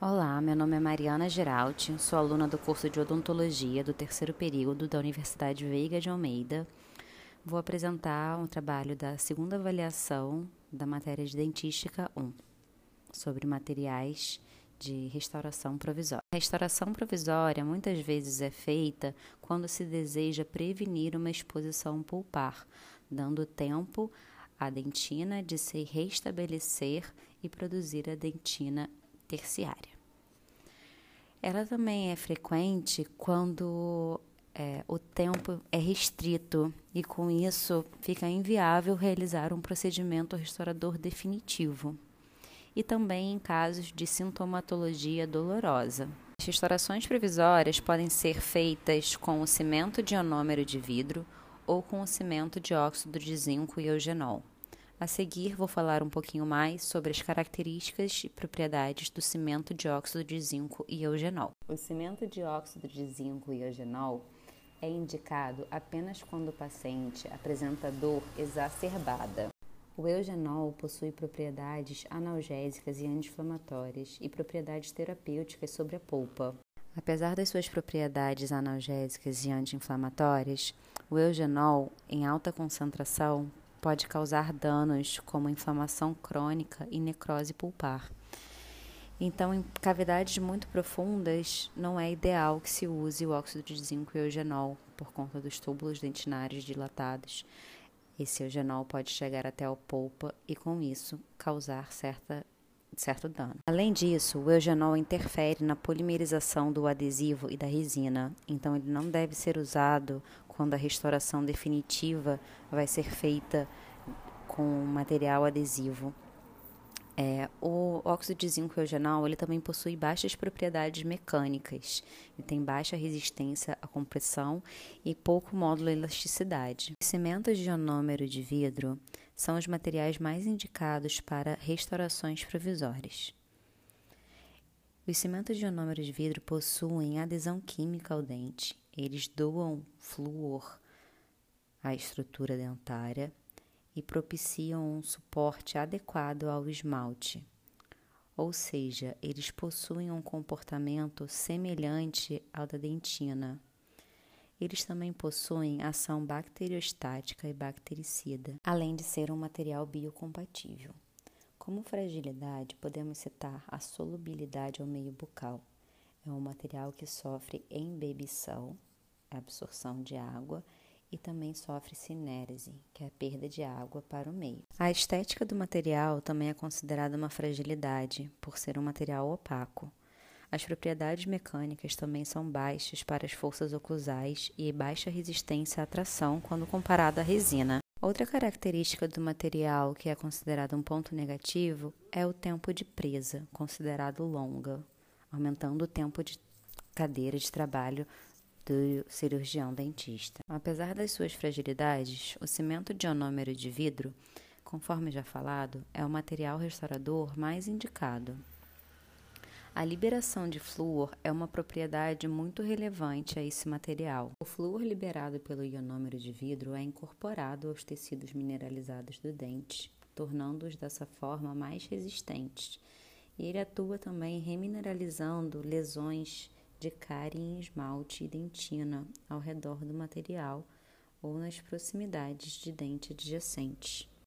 Olá, meu nome é Mariana Geralti, sou aluna do curso de Odontologia do terceiro período da Universidade Veiga de Almeida. Vou apresentar um trabalho da segunda avaliação da matéria de Dentística 1, sobre materiais de restauração provisória. A restauração provisória muitas vezes é feita quando se deseja prevenir uma exposição pulpar, dando tempo à dentina de se restabelecer e produzir a dentina terciária. Ela também é frequente quando é, o tempo é restrito e, com isso, fica inviável realizar um procedimento restaurador definitivo. E também em casos de sintomatologia dolorosa. As restaurações provisórias podem ser feitas com o cimento de ionômero de vidro ou com o cimento de óxido de zinco e eugenol. A seguir, vou falar um pouquinho mais sobre as características e propriedades do cimento de óxido de zinco e eugenol. O cimento de óxido de zinco e eugenol é indicado apenas quando o paciente apresenta dor exacerbada. O eugenol possui propriedades analgésicas e anti-inflamatórias e propriedades terapêuticas sobre a polpa. Apesar das suas propriedades analgésicas e anti-inflamatórias, o eugenol, em alta concentração, pode causar danos como inflamação crônica e necrose pulpar. Então, em cavidades muito profundas, não é ideal que se use o óxido de zinco e eugenol por conta dos túbulos dentinários dilatados. Esse eugenol pode chegar até a polpa e, com isso, causar certa, certo dano. Além disso, o eugenol interfere na polimerização do adesivo e da resina, então ele não deve ser usado quando a restauração definitiva vai ser feita com material adesivo. É, o óxido de zinco eugenol ele também possui baixas propriedades mecânicas, ele tem baixa resistência à compressão e pouco módulo elasticidade. Os cimentos de ionômero de vidro são os materiais mais indicados para restaurações provisórias. Os cimentos de ionômero de vidro possuem adesão química ao dente eles doam flúor à estrutura dentária e propiciam um suporte adequado ao esmalte. Ou seja, eles possuem um comportamento semelhante ao da dentina. Eles também possuem ação bacteriostática e bactericida, além de ser um material biocompatível. Como fragilidade, podemos citar a solubilidade ao meio bucal é um material que sofre embebição, absorção de água, e também sofre sinérese, que é a perda de água para o meio. A estética do material também é considerada uma fragilidade, por ser um material opaco. As propriedades mecânicas também são baixas para as forças oclusais e baixa resistência à tração quando comparado à resina. Outra característica do material que é considerado um ponto negativo é o tempo de presa, considerado longa, aumentando o tempo de cadeira de trabalho do cirurgião dentista. Apesar das suas fragilidades, o cimento de ionômero de vidro, conforme já falado, é o material restaurador mais indicado. A liberação de flúor é uma propriedade muito relevante a esse material. O flúor liberado pelo ionômero de vidro é incorporado aos tecidos mineralizados do dente, tornando-os dessa forma mais resistentes e ele atua também remineralizando lesões de cárie em esmalte e dentina ao redor do material ou nas proximidades de dente adjacentes.